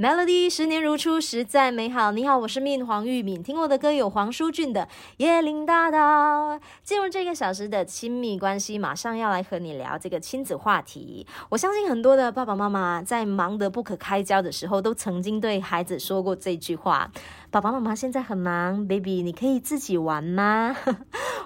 Melody 十年如初，实在美好。你好，我是命黄玉敏。听我的歌有黄舒骏的《椰林大道》。进入这个小时的亲密关系，马上要来和你聊这个亲子话题。我相信很多的爸爸妈妈在忙得不可开交的时候，都曾经对孩子说过这句话：“爸爸妈妈现在很忙，baby，你可以自己玩吗？”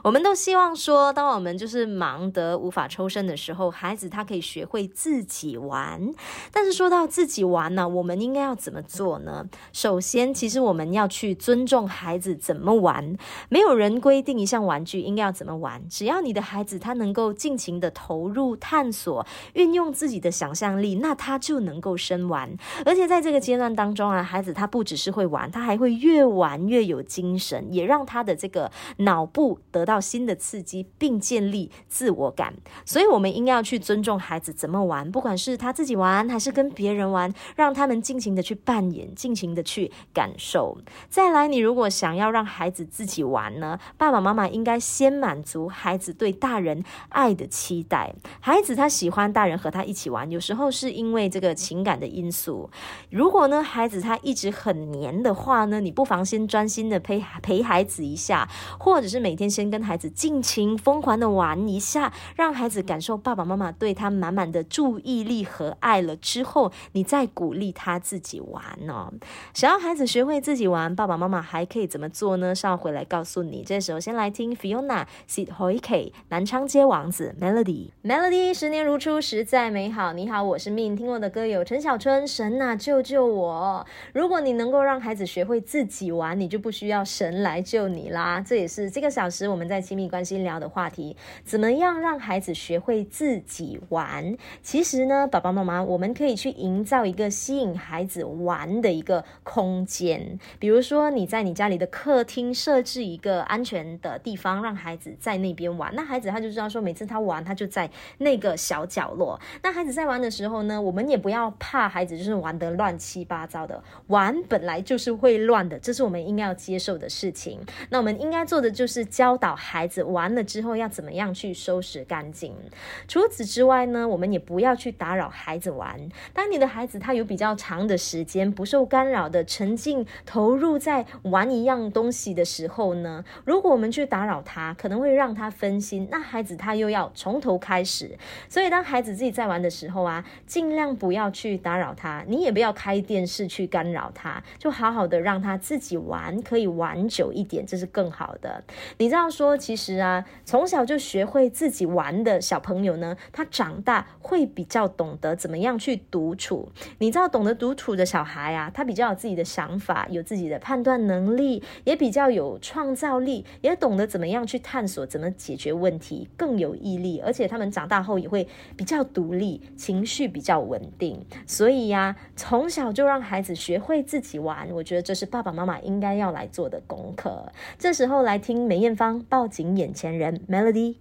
我们都希望说，当我们就是忙得无法抽身的时候，孩子他可以学会自己玩。但是说到自己玩呢，我们应该。要怎么做呢？首先，其实我们要去尊重孩子怎么玩。没有人规定一项玩具应该要怎么玩，只要你的孩子他能够尽情的投入探索，运用自己的想象力，那他就能够深玩。而且在这个阶段当中啊，孩子他不只是会玩，他还会越玩越有精神，也让他的这个脑部得得到新的刺激，并建立自我感。所以，我们应该要去尊重孩子怎么玩，不管是他自己玩还是跟别人玩，让他们尽情。的去扮演，尽情的去感受。再来，你如果想要让孩子自己玩呢，爸爸妈妈应该先满足孩子对大人爱的期待。孩子他喜欢大人和他一起玩，有时候是因为这个情感的因素。如果呢，孩子他一直很黏的话呢，你不妨先专心的陪陪孩子一下，或者是每天先跟孩子尽情疯狂的玩一下，让孩子感受爸爸妈妈对他满满的注意力和爱了之后，你再鼓励他自。己玩哦，想要孩子学会自己玩，爸爸妈妈还可以怎么做呢？稍后回来告诉你。这时候先来听 Fiona Sit Hoike 南昌街王子 Melody Melody 十年如初，实在美好。你好，我是 Min，听过的歌有陈小春神呐救救我。如果你能够让孩子学会自己玩，你就不需要神来救你啦。这也是这个小时我们在亲密关系聊的话题。怎么样让孩子学会自己玩？其实呢，爸爸妈妈我们可以去营造一个吸引孩子。子玩的一个空间，比如说你在你家里的客厅设置一个安全的地方，让孩子在那边玩。那孩子他就知道说，每次他玩，他就在那个小角落。那孩子在玩的时候呢，我们也不要怕孩子就是玩得乱七八糟的。玩本来就是会乱的，这是我们应该要接受的事情。那我们应该做的就是教导孩子玩了之后要怎么样去收拾干净。除此之外呢，我们也不要去打扰孩子玩。当你的孩子他有比较长的。时间不受干扰的沉浸投入在玩一样东西的时候呢，如果我们去打扰他，可能会让他分心，那孩子他又要从头开始。所以当孩子自己在玩的时候啊，尽量不要去打扰他，你也不要开电视去干扰他，就好好的让他自己玩，可以玩久一点，这是更好的。你知道说，说其实啊，从小就学会自己玩的小朋友呢，他长大会比较懂得怎么样去独处。你知道，懂得独处。的小孩啊，他比较有自己的想法，有自己的判断能力，也比较有创造力，也懂得怎么样去探索，怎么解决问题，更有毅力。而且他们长大后也会比较独立，情绪比较稳定。所以呀，从小就让孩子学会自己玩，我觉得这是爸爸妈妈应该要来做的功课。这时候来听梅艳芳《抱紧眼前人》Melody。